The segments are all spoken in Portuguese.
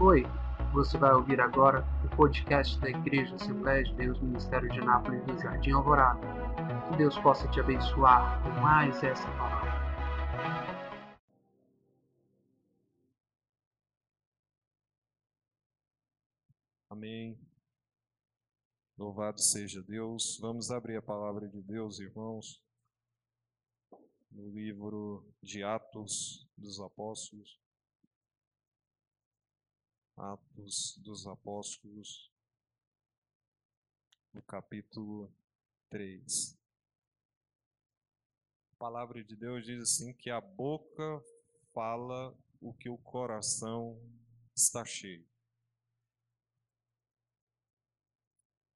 Oi, você vai ouvir agora o podcast da Igreja Assembleia de Deus Ministério de Anápolis do Jardim Alvorada. Que Deus possa te abençoar com mais essa palavra. Amém. Louvado seja Deus. Vamos abrir a palavra de Deus, irmãos, no livro de Atos dos Apóstolos. Atos dos Apóstolos, no capítulo 3. A palavra de Deus diz assim: que a boca fala o que o coração está cheio.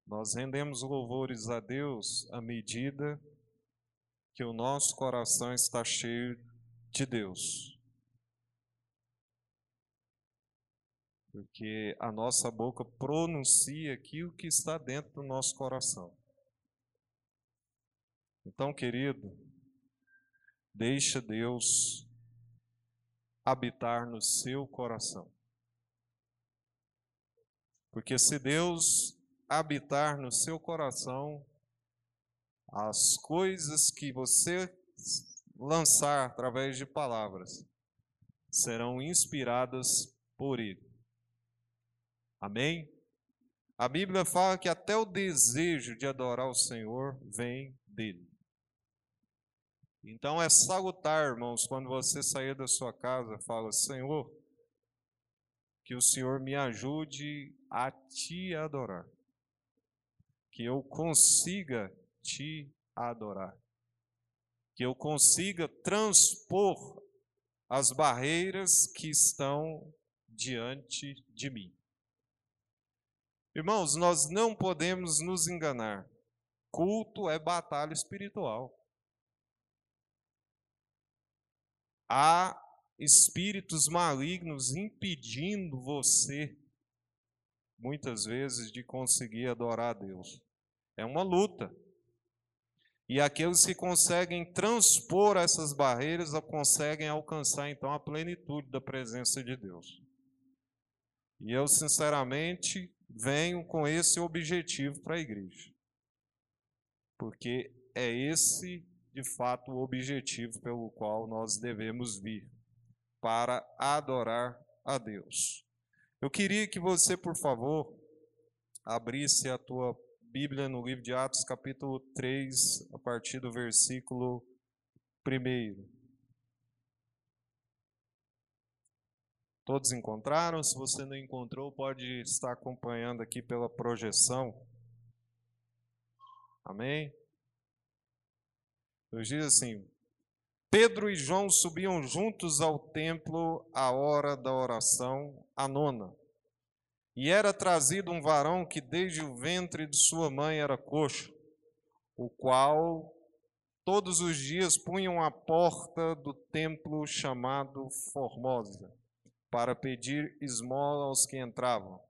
Nós rendemos louvores a Deus à medida que o nosso coração está cheio de Deus. Porque a nossa boca pronuncia aquilo que está dentro do nosso coração. Então, querido, deixa Deus habitar no seu coração. Porque se Deus habitar no seu coração, as coisas que você lançar através de palavras serão inspiradas por Ele. Amém? A Bíblia fala que até o desejo de adorar o Senhor vem dele. Então é salutar, irmãos, quando você sair da sua casa, fala: Senhor, que o Senhor me ajude a te adorar. Que eu consiga te adorar. Que eu consiga transpor as barreiras que estão diante de mim. Irmãos, nós não podemos nos enganar. Culto é batalha espiritual. Há espíritos malignos impedindo você, muitas vezes, de conseguir adorar a Deus. É uma luta. E aqueles que conseguem transpor essas barreiras conseguem alcançar então a plenitude da presença de Deus. E eu, sinceramente, venho com esse objetivo para a igreja. Porque é esse, de fato, o objetivo pelo qual nós devemos vir para adorar a Deus. Eu queria que você, por favor, abrisse a tua Bíblia no livro de Atos, capítulo 3, a partir do versículo 1. Todos encontraram? Se você não encontrou, pode estar acompanhando aqui pela projeção. Amém? Nos diz assim: Pedro e João subiam juntos ao templo à hora da oração, a nona. E era trazido um varão que desde o ventre de sua mãe era coxo, o qual todos os dias punham à porta do templo chamado Formosa para pedir esmola aos que entravam.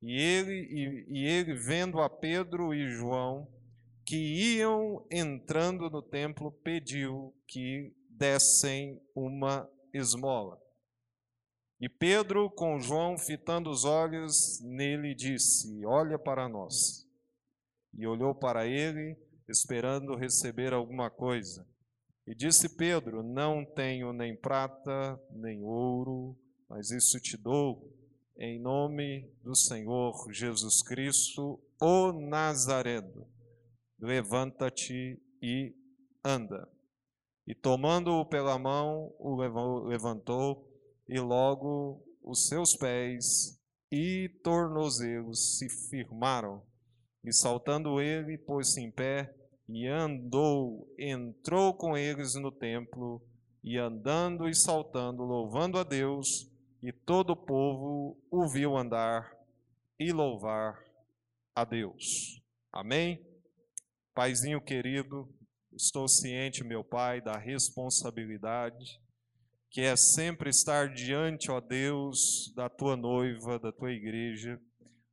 E ele, e, e ele, vendo a Pedro e João, que iam entrando no templo, pediu que dessem uma esmola. E Pedro, com João, fitando os olhos nele, disse: Olha para nós. E olhou para ele, esperando receber alguma coisa. E disse Pedro: Não tenho nem prata, nem ouro, mas isso te dou em nome do Senhor Jesus Cristo, o Nazareno. Levanta-te e anda. E tomando-o pela mão, o levantou, e logo os seus pés e tornozelos se firmaram. E saltando ele, pôs-se em pé e andou, entrou com eles no templo, e andando e saltando, louvando a Deus, e todo o povo o viu andar e louvar a Deus. Amém? Paizinho querido, estou ciente, meu Pai, da responsabilidade que é sempre estar diante, ó Deus, da tua noiva, da tua igreja,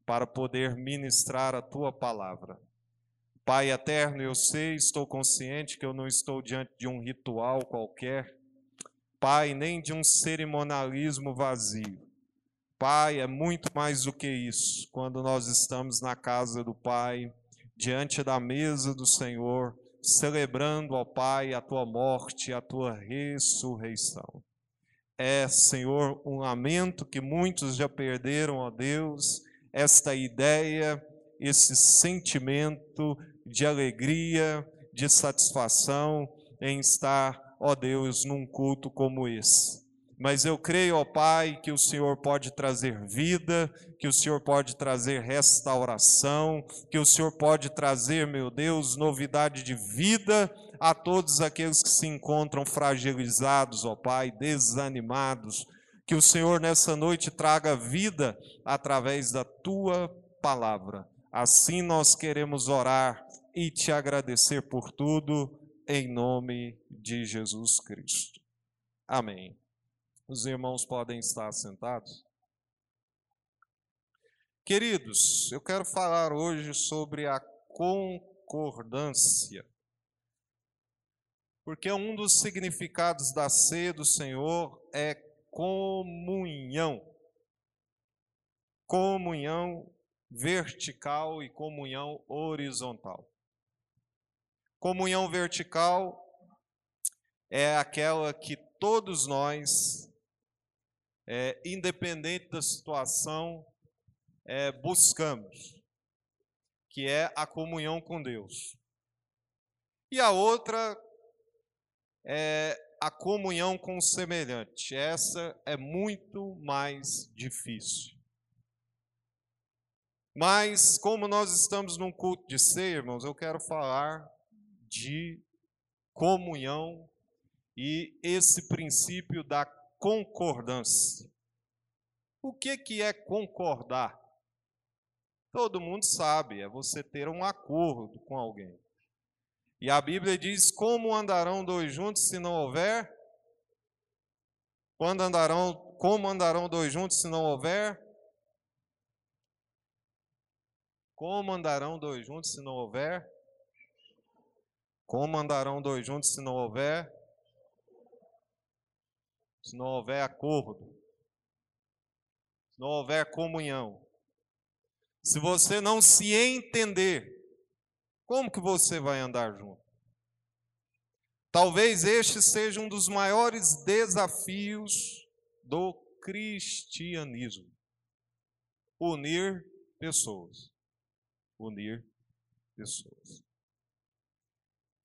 para poder ministrar a tua palavra. Pai eterno, eu sei, estou consciente que eu não estou diante de um ritual qualquer, Pai, nem de um cerimonialismo vazio. Pai, é muito mais do que isso. Quando nós estamos na casa do Pai, diante da mesa do Senhor, celebrando, ó Pai, a tua morte, a tua ressurreição. É, Senhor, um lamento que muitos já perderam, ó Deus, esta ideia, esse sentimento de alegria, de satisfação em estar, ó Deus, num culto como esse. Mas eu creio, ó Pai, que o Senhor pode trazer vida, que o Senhor pode trazer restauração, que o Senhor pode trazer, meu Deus, novidade de vida a todos aqueles que se encontram fragilizados, ó Pai, desanimados. Que o Senhor nessa noite traga vida através da tua palavra. Assim nós queremos orar e te agradecer por tudo, em nome de Jesus Cristo. Amém. Os irmãos podem estar sentados. Queridos, eu quero falar hoje sobre a concordância. Porque um dos significados da ceia do Senhor é comunhão. Comunhão vertical e comunhão horizontal. Comunhão vertical é aquela que todos nós é, independente da situação, é, buscamos, que é a comunhão com Deus. E a outra é a comunhão com o semelhante. Essa é muito mais difícil. Mas, como nós estamos num culto de ser, irmãos, eu quero falar de comunhão e esse princípio da concordância. O que, que é concordar? Todo mundo sabe, é você ter um acordo com alguém. E a Bíblia diz: como andarão dois juntos se não houver? Quando andarão, como andarão dois juntos se não houver? Como andarão dois juntos se não houver? Como andarão dois juntos se não houver? se não houver acordo, se não houver comunhão, se você não se entender, como que você vai andar junto? Talvez este seja um dos maiores desafios do cristianismo. Unir pessoas. Unir pessoas.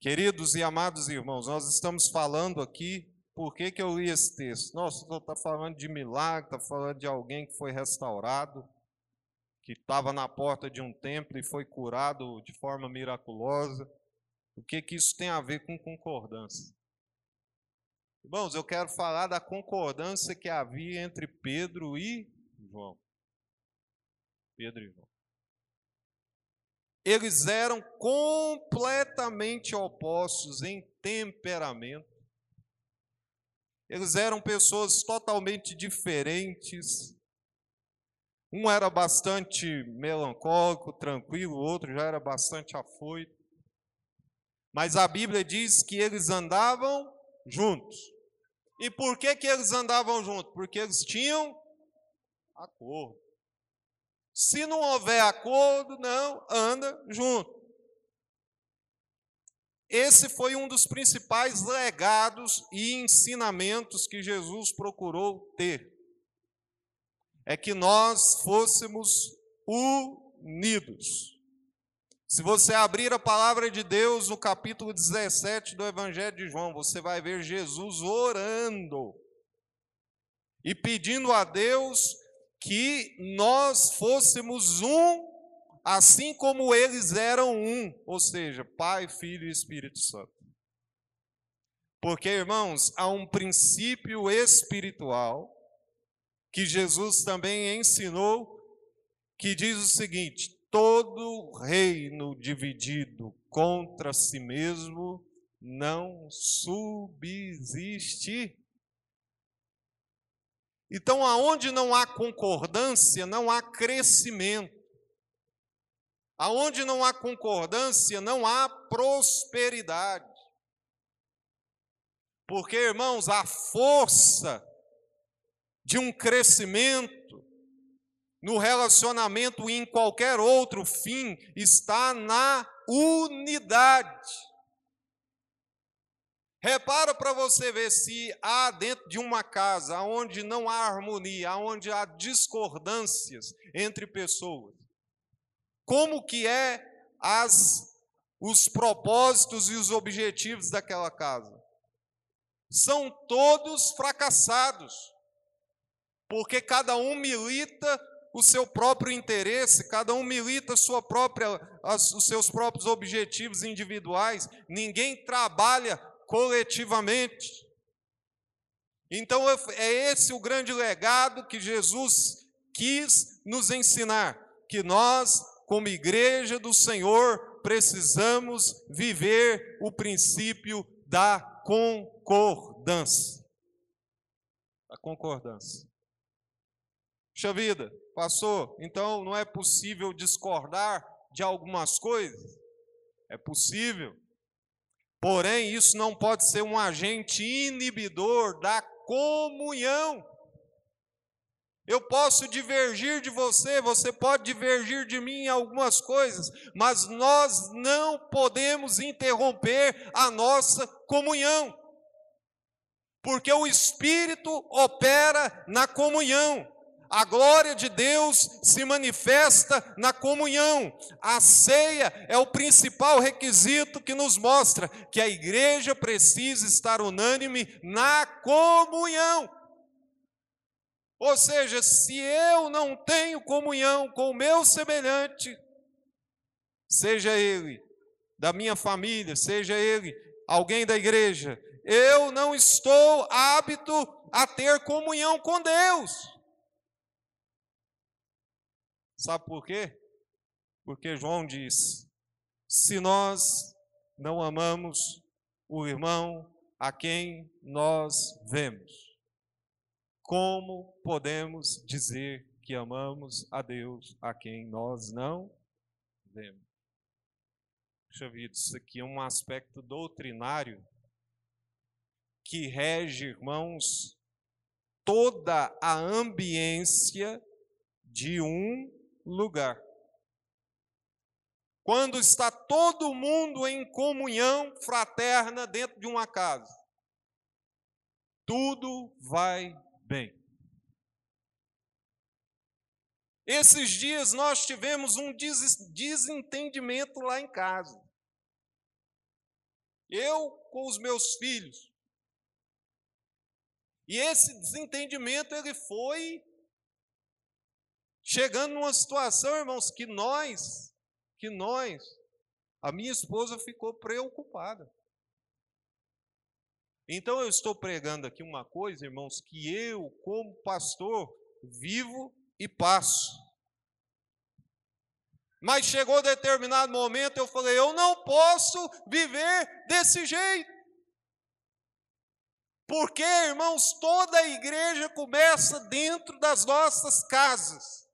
Queridos e amados irmãos, nós estamos falando aqui por que, que eu li esse texto? Nossa, está falando de milagre, está falando de alguém que foi restaurado, que estava na porta de um templo e foi curado de forma miraculosa. O que, que isso tem a ver com concordância? Irmãos, eu quero falar da concordância que havia entre Pedro e João. Pedro e João. Eles eram completamente opostos em temperamento, eles eram pessoas totalmente diferentes. Um era bastante melancólico, tranquilo, o outro já era bastante afoito. Mas a Bíblia diz que eles andavam juntos. E por que, que eles andavam juntos? Porque eles tinham acordo. Se não houver acordo, não, anda junto. Esse foi um dos principais legados e ensinamentos que Jesus procurou ter. É que nós fôssemos unidos. Se você abrir a palavra de Deus no capítulo 17 do Evangelho de João, você vai ver Jesus orando e pedindo a Deus que nós fôssemos um assim como eles eram um, ou seja, Pai, Filho e Espírito Santo. Porque, irmãos, há um princípio espiritual que Jesus também ensinou, que diz o seguinte: todo reino dividido contra si mesmo não subsiste. Então, aonde não há concordância, não há crescimento. Aonde não há concordância, não há prosperidade. Porque, irmãos, a força de um crescimento no relacionamento e em qualquer outro fim está na unidade. Repara para você ver se há dentro de uma casa onde não há harmonia, onde há discordâncias entre pessoas. Como que é as os propósitos e os objetivos daquela casa? São todos fracassados. Porque cada um milita o seu próprio interesse, cada um milita sua própria, os seus próprios objetivos individuais, ninguém trabalha coletivamente. Então é esse o grande legado que Jesus quis nos ensinar, que nós, como igreja do Senhor, precisamos viver o princípio da concordância. A concordância. Puxa vida, passou, então não é possível discordar de algumas coisas? É possível. Porém, isso não pode ser um agente inibidor da comunhão. Eu posso divergir de você, você pode divergir de mim em algumas coisas, mas nós não podemos interromper a nossa comunhão. Porque o Espírito opera na comunhão. A glória de Deus se manifesta na comunhão. A ceia é o principal requisito que nos mostra que a igreja precisa estar unânime na comunhão. Ou seja, se eu não tenho comunhão com o meu semelhante, seja ele da minha família, seja ele alguém da igreja, eu não estou hábito a ter comunhão com Deus. Sabe por quê? Porque João diz: se nós não amamos o irmão a quem nós vemos, como podemos dizer que amamos a Deus a quem nós não vemos? Puxa vida, isso aqui é um aspecto doutrinário que rege, irmãos, toda a ambiência de um lugar. Quando está todo mundo em comunhão fraterna dentro de uma casa, tudo vai bem. Esses dias nós tivemos um desentendimento lá em casa. Eu com os meus filhos. E esse desentendimento ele foi Chegando numa situação, irmãos, que nós, que nós, a minha esposa ficou preocupada. Então eu estou pregando aqui uma coisa, irmãos, que eu, como pastor, vivo e passo. Mas chegou determinado momento, eu falei: eu não posso viver desse jeito. Porque, irmãos, toda a igreja começa dentro das nossas casas.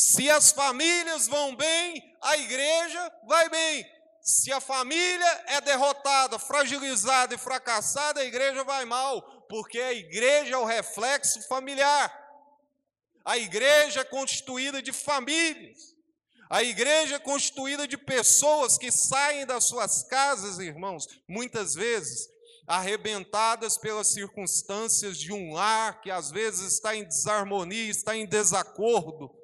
Se as famílias vão bem, a igreja vai bem. Se a família é derrotada, fragilizada e fracassada, a igreja vai mal, porque a igreja é o reflexo familiar. A igreja é constituída de famílias. A igreja é constituída de pessoas que saem das suas casas, irmãos, muitas vezes arrebentadas pelas circunstâncias de um lar que às vezes está em desarmonia, está em desacordo,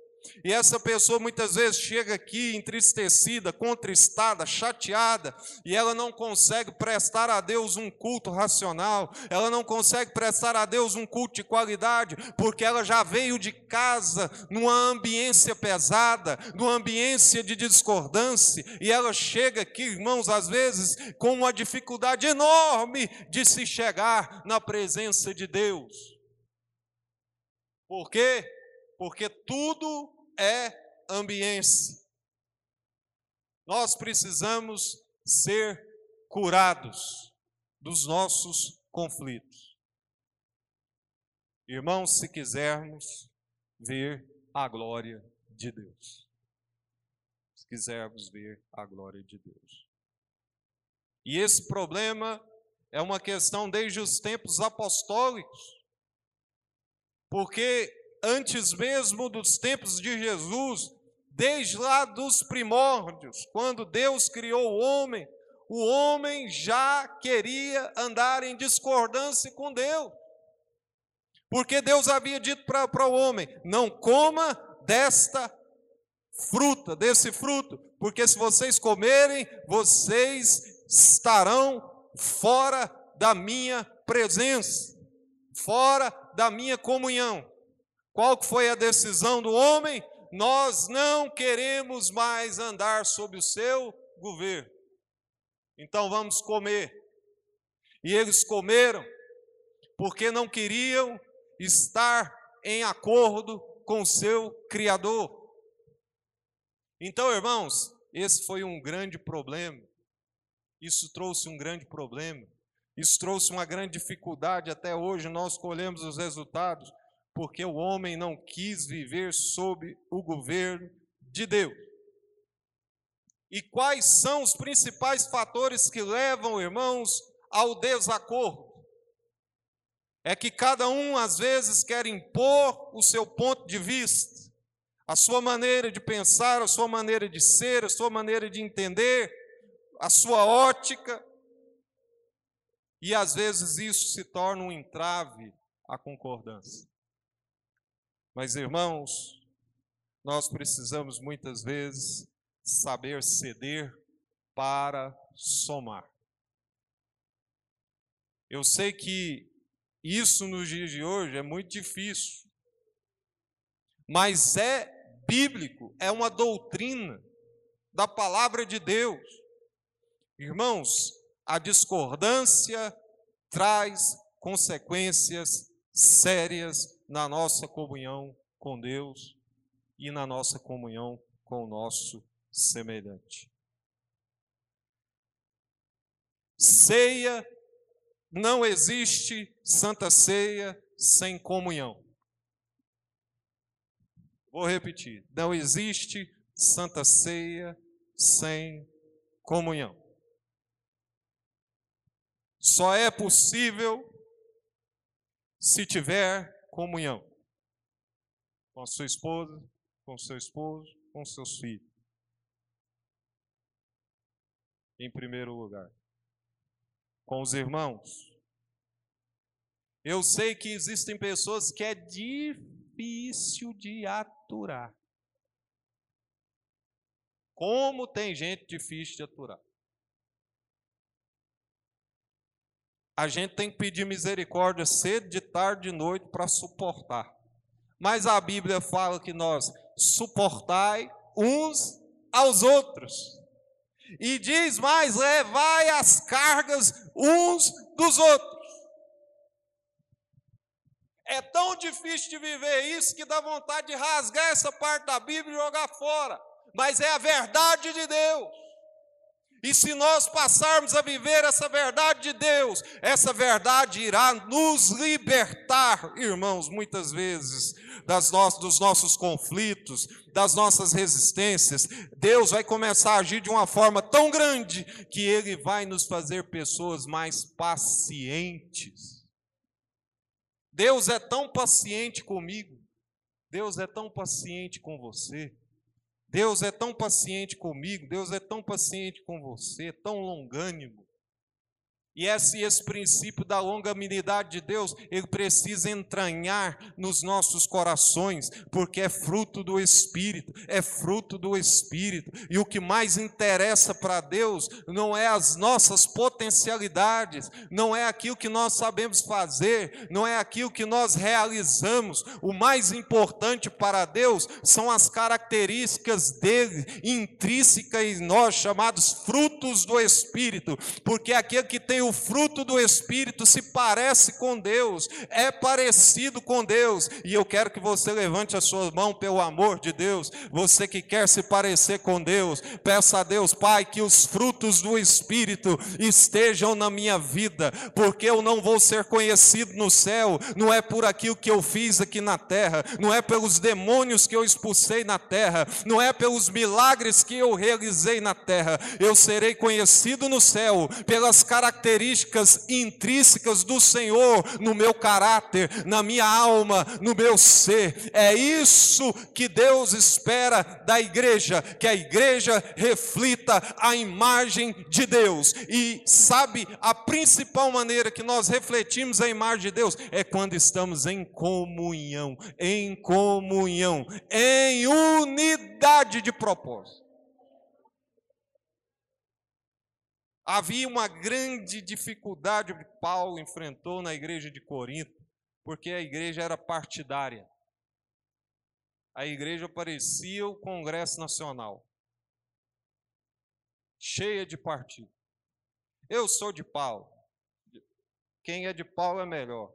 e essa pessoa muitas vezes chega aqui entristecida, contristada, chateada, e ela não consegue prestar a Deus um culto racional, ela não consegue prestar a Deus um culto de qualidade, porque ela já veio de casa numa ambiência pesada, numa ambiência de discordância, e ela chega aqui, irmãos, às vezes com uma dificuldade enorme de se chegar na presença de Deus. Por quê? Porque tudo é ambiência. Nós precisamos ser curados dos nossos conflitos. Irmãos, se quisermos ver a glória de Deus. Se quisermos ver a glória de Deus. E esse problema é uma questão desde os tempos apostólicos. Porque antes mesmo dos tempos de Jesus, desde lá dos primórdios, quando Deus criou o homem, o homem já queria andar em discordância com Deus. Porque Deus havia dito para o homem: não coma desta fruta, desse fruto, porque se vocês comerem, vocês estarão fora da minha presença, fora da minha comunhão. Qual foi a decisão do homem? Nós não queremos mais andar sob o seu governo. Então vamos comer. E eles comeram porque não queriam estar em acordo com seu Criador. Então, irmãos, esse foi um grande problema. Isso trouxe um grande problema. Isso trouxe uma grande dificuldade. Até hoje nós colhemos os resultados, porque o homem não quis viver sob o governo de Deus. E quais são os principais fatores que levam, irmãos, ao desacordo? É que cada um, às vezes, quer impor o seu ponto de vista, a sua maneira de pensar, a sua maneira de ser, a sua maneira de entender, a sua ótica. E às vezes isso se torna um entrave à concordância. Mas, irmãos, nós precisamos muitas vezes saber ceder para somar. Eu sei que isso nos dias de hoje é muito difícil, mas é bíblico, é uma doutrina da palavra de Deus. Irmãos, a discordância traz consequências sérias na nossa comunhão com Deus e na nossa comunhão com o nosso semelhante. Ceia, não existe santa ceia sem comunhão. Vou repetir: não existe santa ceia sem comunhão. Só é possível se tiver comunhão com a sua esposa, com o seu esposo, com seus filhos em primeiro lugar. Com os irmãos. Eu sei que existem pessoas que é difícil de aturar. Como tem gente difícil de aturar. A gente tem que pedir misericórdia cedo, de tarde, de noite para suportar. Mas a Bíblia fala que nós suportai uns aos outros. E diz mais: levai as cargas uns dos outros. É tão difícil de viver isso que dá vontade de rasgar essa parte da Bíblia e jogar fora. Mas é a verdade de Deus. E se nós passarmos a viver essa verdade de Deus, essa verdade irá nos libertar, irmãos, muitas vezes, das no dos nossos conflitos, das nossas resistências. Deus vai começar a agir de uma forma tão grande que Ele vai nos fazer pessoas mais pacientes. Deus é tão paciente comigo, Deus é tão paciente com você. Deus é tão paciente comigo, Deus é tão paciente com você, tão longânimo. E esse, esse princípio da longanimidade de Deus, ele precisa entranhar nos nossos corações, porque é fruto do Espírito, é fruto do Espírito. E o que mais interessa para Deus não é as nossas potencialidades, não é aquilo que nós sabemos fazer, não é aquilo que nós realizamos. O mais importante para Deus são as características dele, intrínsecas em nós, chamados frutos do Espírito, porque aquele que tem o fruto do Espírito se parece com Deus, é parecido com Deus, e eu quero que você levante a sua mão pelo amor de Deus, você que quer se parecer com Deus, peça a Deus, Pai, que os frutos do Espírito estejam na minha vida, porque eu não vou ser conhecido no céu, não é por aquilo que eu fiz aqui na terra, não é pelos demônios que eu expulsei na terra, não é pelos milagres que eu realizei na terra, eu serei conhecido no céu pelas características características intrínsecas do Senhor no meu caráter, na minha alma, no meu ser. É isso que Deus espera da igreja, que a igreja reflita a imagem de Deus. E sabe, a principal maneira que nós refletimos a imagem de Deus é quando estamos em comunhão, em comunhão, em unidade de propósito. Havia uma grande dificuldade que Paulo enfrentou na igreja de Corinto, porque a igreja era partidária. A igreja parecia o Congresso Nacional, cheia de partido. Eu sou de Paulo. Quem é de Paulo é melhor.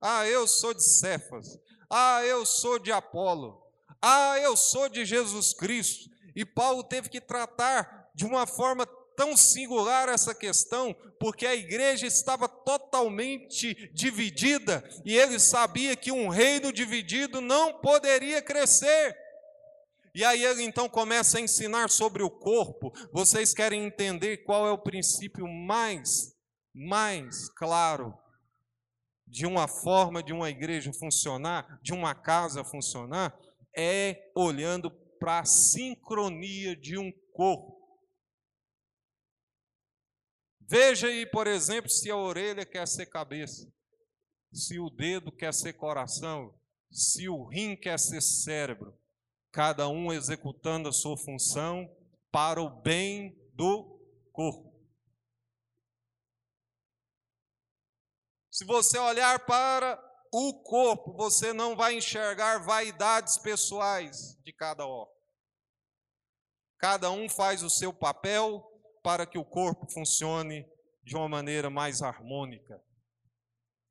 Ah, eu sou de Cefas. Ah, eu sou de Apolo. Ah, eu sou de Jesus Cristo. E Paulo teve que tratar de uma forma tão singular essa questão, porque a igreja estava totalmente dividida e ele sabia que um reino dividido não poderia crescer. E aí ele então começa a ensinar sobre o corpo. Vocês querem entender qual é o princípio mais mais claro de uma forma de uma igreja funcionar, de uma casa funcionar, é olhando para a sincronia de um corpo. Veja aí, por exemplo, se a orelha quer ser cabeça, se o dedo quer ser coração, se o rim quer ser cérebro, cada um executando a sua função para o bem do corpo. Se você olhar para o corpo, você não vai enxergar vaidades pessoais de cada órgão. Cada um faz o seu papel, para que o corpo funcione de uma maneira mais harmônica.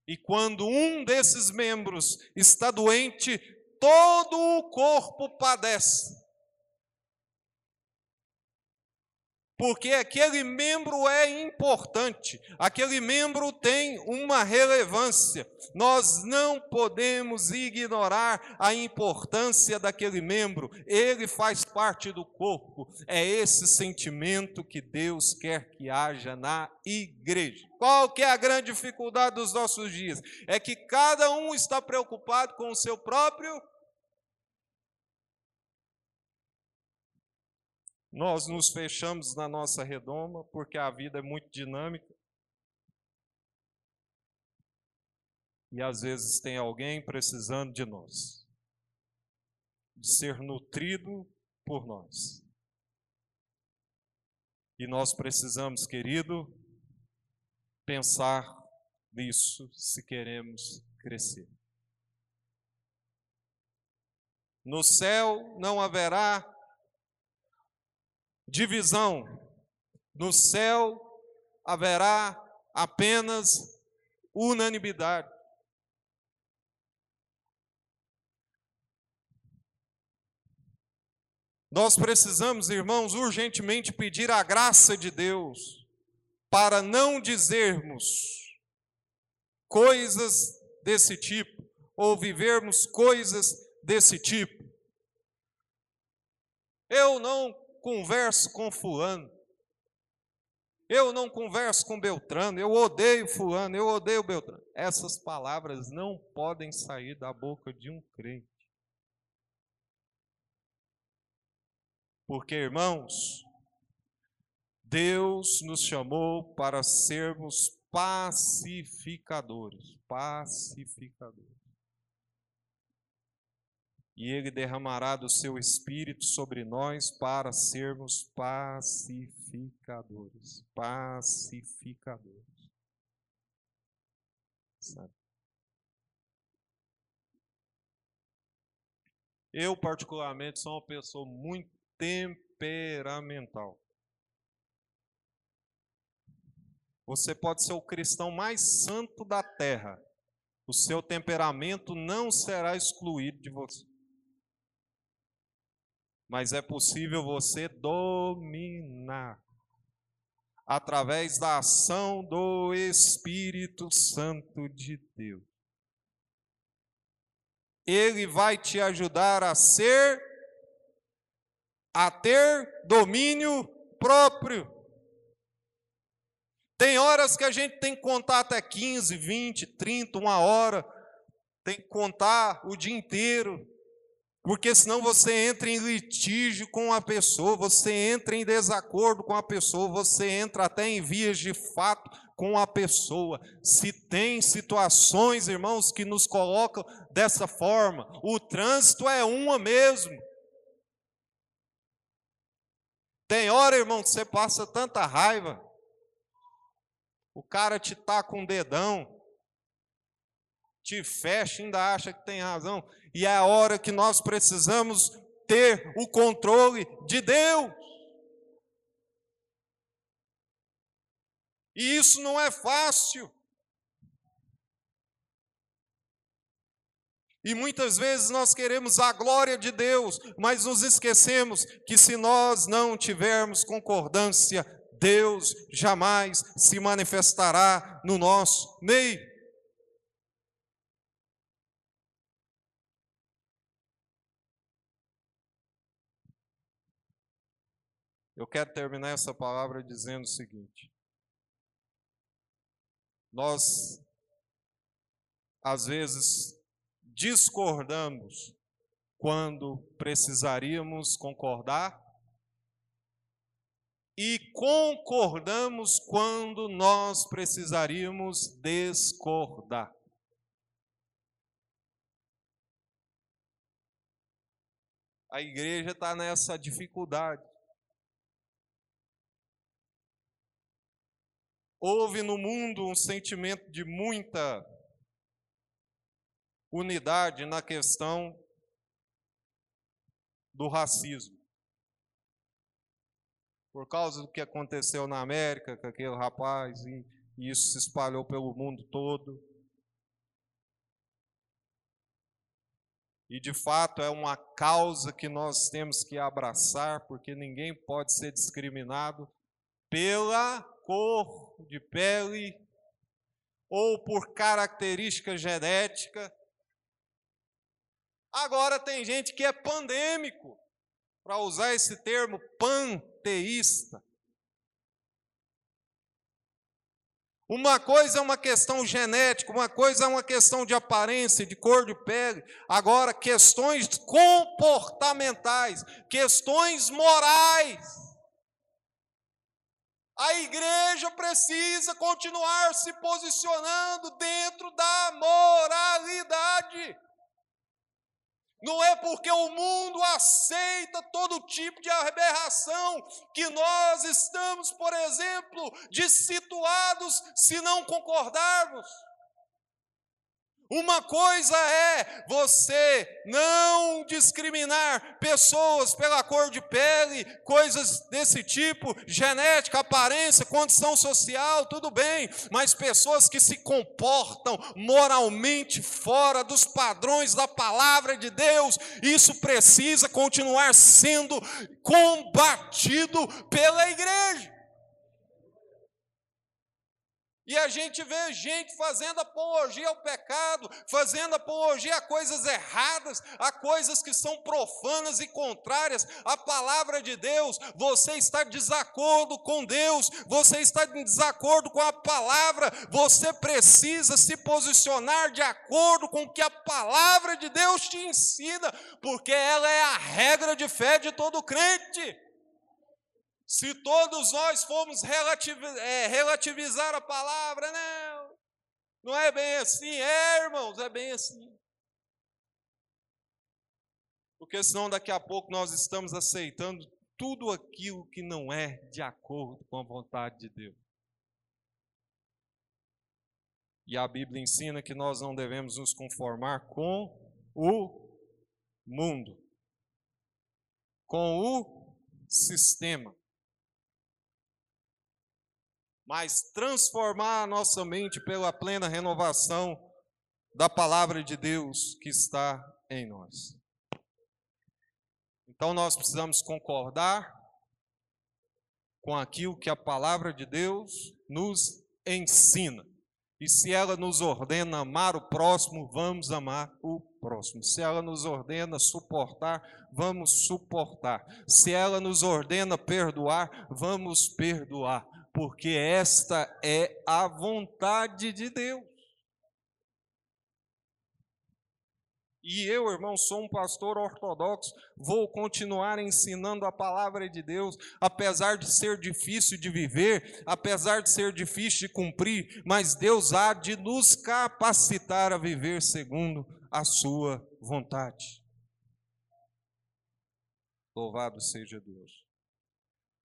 E quando um desses membros está doente, todo o corpo padece. Porque aquele membro é importante, aquele membro tem uma relevância. Nós não podemos ignorar a importância daquele membro, ele faz parte do corpo. É esse sentimento que Deus quer que haja na igreja. Qual que é a grande dificuldade dos nossos dias? É que cada um está preocupado com o seu próprio Nós nos fechamos na nossa redoma porque a vida é muito dinâmica. E às vezes tem alguém precisando de nós, de ser nutrido por nós. E nós precisamos, querido, pensar nisso se queremos crescer. No céu não haverá divisão. No céu haverá apenas unanimidade. Nós precisamos, irmãos, urgentemente pedir a graça de Deus para não dizermos coisas desse tipo ou vivermos coisas desse tipo. Eu não converso com fulano. Eu não converso com Beltrano, eu odeio fulano, eu odeio Beltrano. Essas palavras não podem sair da boca de um crente. Porque, irmãos, Deus nos chamou para sermos pacificadores, pacificadores e Ele derramará do seu Espírito sobre nós para sermos pacificadores. Pacificadores. Sabe? Eu, particularmente, sou uma pessoa muito temperamental. Você pode ser o cristão mais santo da terra. O seu temperamento não será excluído de você mas é possível você dominar através da ação do Espírito Santo de Deus. Ele vai te ajudar a ser, a ter domínio próprio. Tem horas que a gente tem que contar até 15, 20, 30, uma hora, tem que contar o dia inteiro, porque senão você entra em litígio com a pessoa, você entra em desacordo com a pessoa, você entra até em vias de fato com a pessoa. Se tem situações, irmãos, que nos colocam dessa forma, o trânsito é uma mesmo. Tem hora, irmão, que você passa tanta raiva, o cara te com o dedão, te fecha, ainda acha que tem razão, e é a hora que nós precisamos ter o controle de Deus. E isso não é fácil. E muitas vezes nós queremos a glória de Deus, mas nos esquecemos que se nós não tivermos concordância, Deus jamais se manifestará no nosso meio. Eu quero terminar essa palavra dizendo o seguinte: nós, às vezes, discordamos quando precisaríamos concordar e concordamos quando nós precisaríamos discordar. A igreja está nessa dificuldade. Houve no mundo um sentimento de muita unidade na questão do racismo. Por causa do que aconteceu na América com aquele rapaz, e, isso se espalhou pelo mundo todo. E de fato é uma causa que nós temos que abraçar, porque ninguém pode ser discriminado pela cor de pele ou por característica genética. Agora tem gente que é pandêmico, para usar esse termo panteísta. Uma coisa é uma questão genética, uma coisa é uma questão de aparência, de cor de pele. Agora, questões comportamentais, questões morais. A igreja precisa continuar se posicionando dentro da moralidade. Não é porque o mundo aceita todo tipo de aberração que nós estamos, por exemplo, dissituados se não concordarmos. Uma coisa é você não discriminar pessoas pela cor de pele, coisas desse tipo, genética, aparência, condição social, tudo bem, mas pessoas que se comportam moralmente fora dos padrões da palavra de Deus, isso precisa continuar sendo combatido pela igreja. E a gente vê gente fazendo apologia ao pecado, fazendo apologia a coisas erradas, a coisas que são profanas e contrárias à palavra de Deus. Você está em desacordo com Deus, você está em desacordo com a palavra, você precisa se posicionar de acordo com o que a palavra de Deus te ensina, porque ela é a regra de fé de todo crente. Se todos nós formos é, relativizar a palavra, não, não é bem assim, é, irmãos, é bem assim. Porque senão daqui a pouco nós estamos aceitando tudo aquilo que não é de acordo com a vontade de Deus. E a Bíblia ensina que nós não devemos nos conformar com o mundo, com o sistema mas transformar a nossa mente pela plena renovação da palavra de Deus que está em nós. Então nós precisamos concordar com aquilo que a palavra de Deus nos ensina. E se ela nos ordena amar o próximo, vamos amar o próximo. Se ela nos ordena suportar, vamos suportar. Se ela nos ordena perdoar, vamos perdoar porque esta é a vontade de Deus. E eu, irmão, sou um pastor ortodoxo, vou continuar ensinando a palavra de Deus, apesar de ser difícil de viver, apesar de ser difícil de cumprir, mas Deus há de nos capacitar a viver segundo a sua vontade. Louvado seja Deus.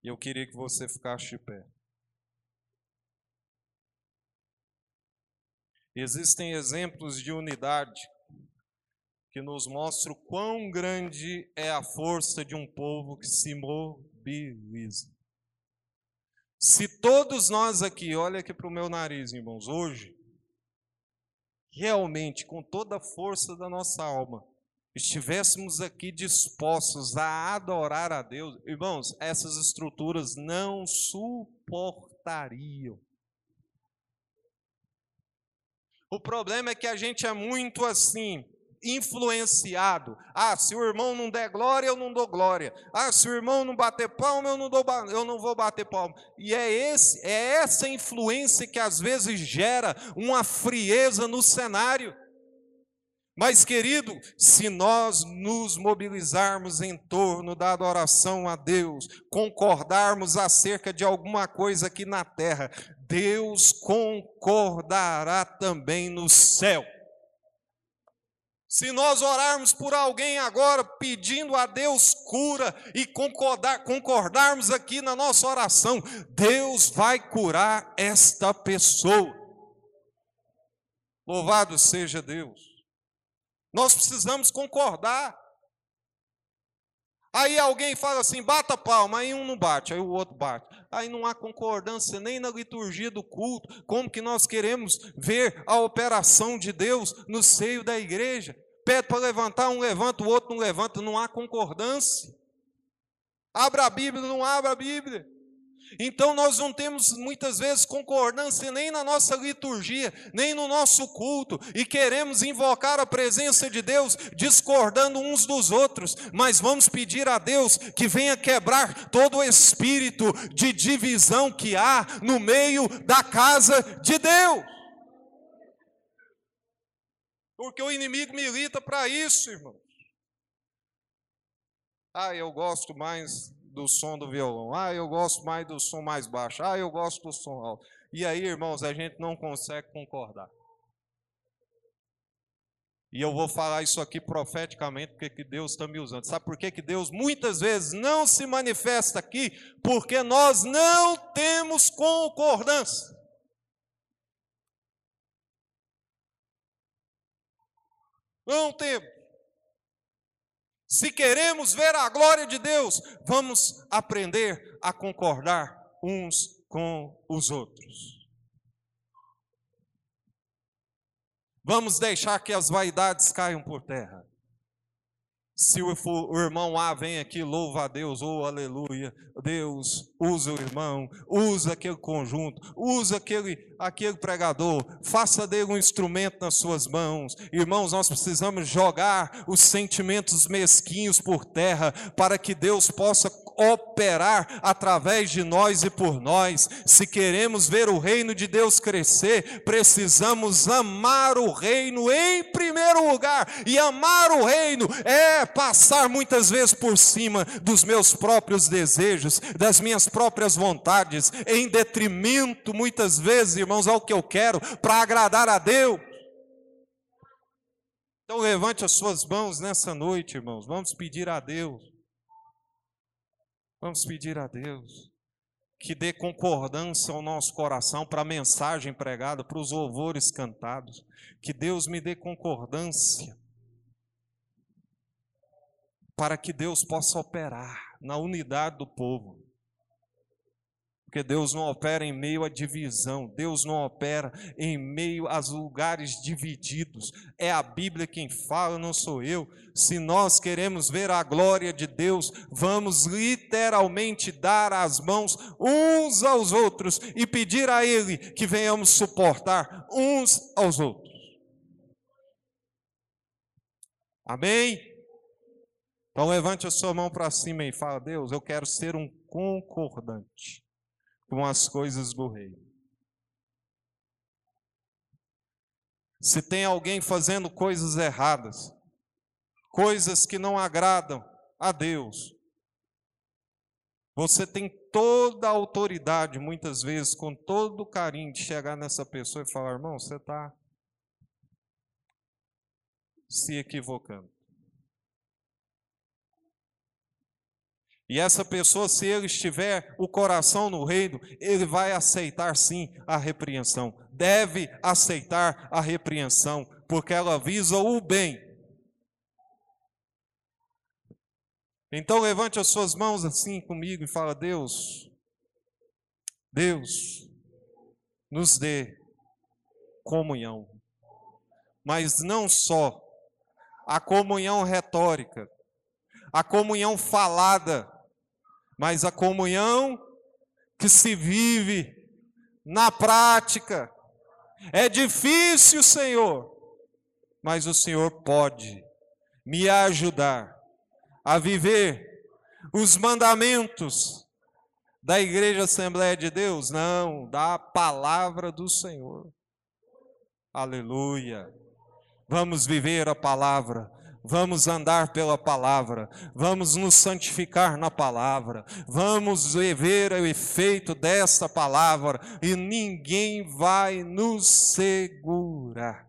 E eu queria que você ficasse de pé. Existem exemplos de unidade que nos mostra o quão grande é a força de um povo que se mobiliza. Se todos nós aqui, olha aqui para o meu nariz, irmãos, hoje, realmente, com toda a força da nossa alma, estivéssemos aqui dispostos a adorar a Deus, irmãos, essas estruturas não suportariam. O problema é que a gente é muito assim, influenciado. Ah, se o irmão não der glória, eu não dou glória. Ah, se o irmão não bater palma, eu não, dou, eu não vou bater palma. E é, esse, é essa influência que às vezes gera uma frieza no cenário. Mas, querido, se nós nos mobilizarmos em torno da adoração a Deus, concordarmos acerca de alguma coisa aqui na terra, Deus concordará também no céu. Se nós orarmos por alguém agora, pedindo a Deus cura e concordar, concordarmos aqui na nossa oração, Deus vai curar esta pessoa. Louvado seja Deus. Nós precisamos concordar. Aí alguém fala assim, bata palma, aí um não bate, aí o outro bate. Aí não há concordância nem na liturgia do culto. Como que nós queremos ver a operação de Deus no seio da igreja? Pede para levantar, um levanta, o outro não levanta, não há concordância. Abra a Bíblia, não abra a Bíblia. Então nós não temos muitas vezes concordância nem na nossa liturgia, nem no nosso culto, e queremos invocar a presença de Deus discordando uns dos outros, mas vamos pedir a Deus que venha quebrar todo o espírito de divisão que há no meio da casa de Deus. Porque o inimigo milita para isso, irmão. Ah, eu gosto mais do som do violão. Ah, eu gosto mais do som mais baixo. Ah, eu gosto do som alto. E aí, irmãos, a gente não consegue concordar. E eu vou falar isso aqui profeticamente, porque que Deus está me usando. Sabe por que, que Deus muitas vezes não se manifesta aqui? Porque nós não temos concordância. Não temos. Se queremos ver a glória de Deus, vamos aprender a concordar uns com os outros. Vamos deixar que as vaidades caiam por terra. Se o, o, irmão A vem aqui, louva a Deus, oh aleluia, Deus, usa o irmão, usa aquele conjunto, usa aquele, aquele pregador, faça dele um instrumento nas suas mãos. Irmãos, nós precisamos jogar os sentimentos mesquinhos por terra para que Deus possa operar através de nós e por nós. Se queremos ver o reino de Deus crescer, precisamos amar o reino em primeiro lugar. E amar o reino é passar muitas vezes por cima dos meus próprios desejos, das minhas próprias vontades, em detrimento, muitas vezes, irmãos, ao que eu quero, para agradar a Deus. Então levante as suas mãos nessa noite, irmãos. Vamos pedir a Deus Vamos pedir a Deus que dê concordância ao nosso coração para a mensagem pregada, para os louvores cantados. Que Deus me dê concordância para que Deus possa operar na unidade do povo. Porque Deus não opera em meio à divisão, Deus não opera em meio aos lugares divididos. É a Bíblia quem fala, não sou eu. Se nós queremos ver a glória de Deus, vamos literalmente dar as mãos uns aos outros e pedir a Ele que venhamos suportar uns aos outros. Amém? Então levante a sua mão para cima e fala: Deus, eu quero ser um concordante com as coisas do reino. Se tem alguém fazendo coisas erradas, coisas que não agradam a Deus, você tem toda a autoridade, muitas vezes, com todo o carinho, de chegar nessa pessoa e falar: irmão, você está se equivocando. E essa pessoa, se ele estiver o coração no reino, ele vai aceitar sim a repreensão. Deve aceitar a repreensão, porque ela visa o bem. Então levante as suas mãos assim comigo e fala: Deus, Deus, nos dê comunhão. Mas não só a comunhão retórica, a comunhão falada, mas a comunhão que se vive na prática. É difícil, Senhor, mas o Senhor pode me ajudar a viver os mandamentos da Igreja Assembleia de Deus? Não, da palavra do Senhor. Aleluia. Vamos viver a palavra vamos andar pela palavra, vamos nos santificar na palavra, vamos ver o efeito desta palavra e ninguém vai nos segurar.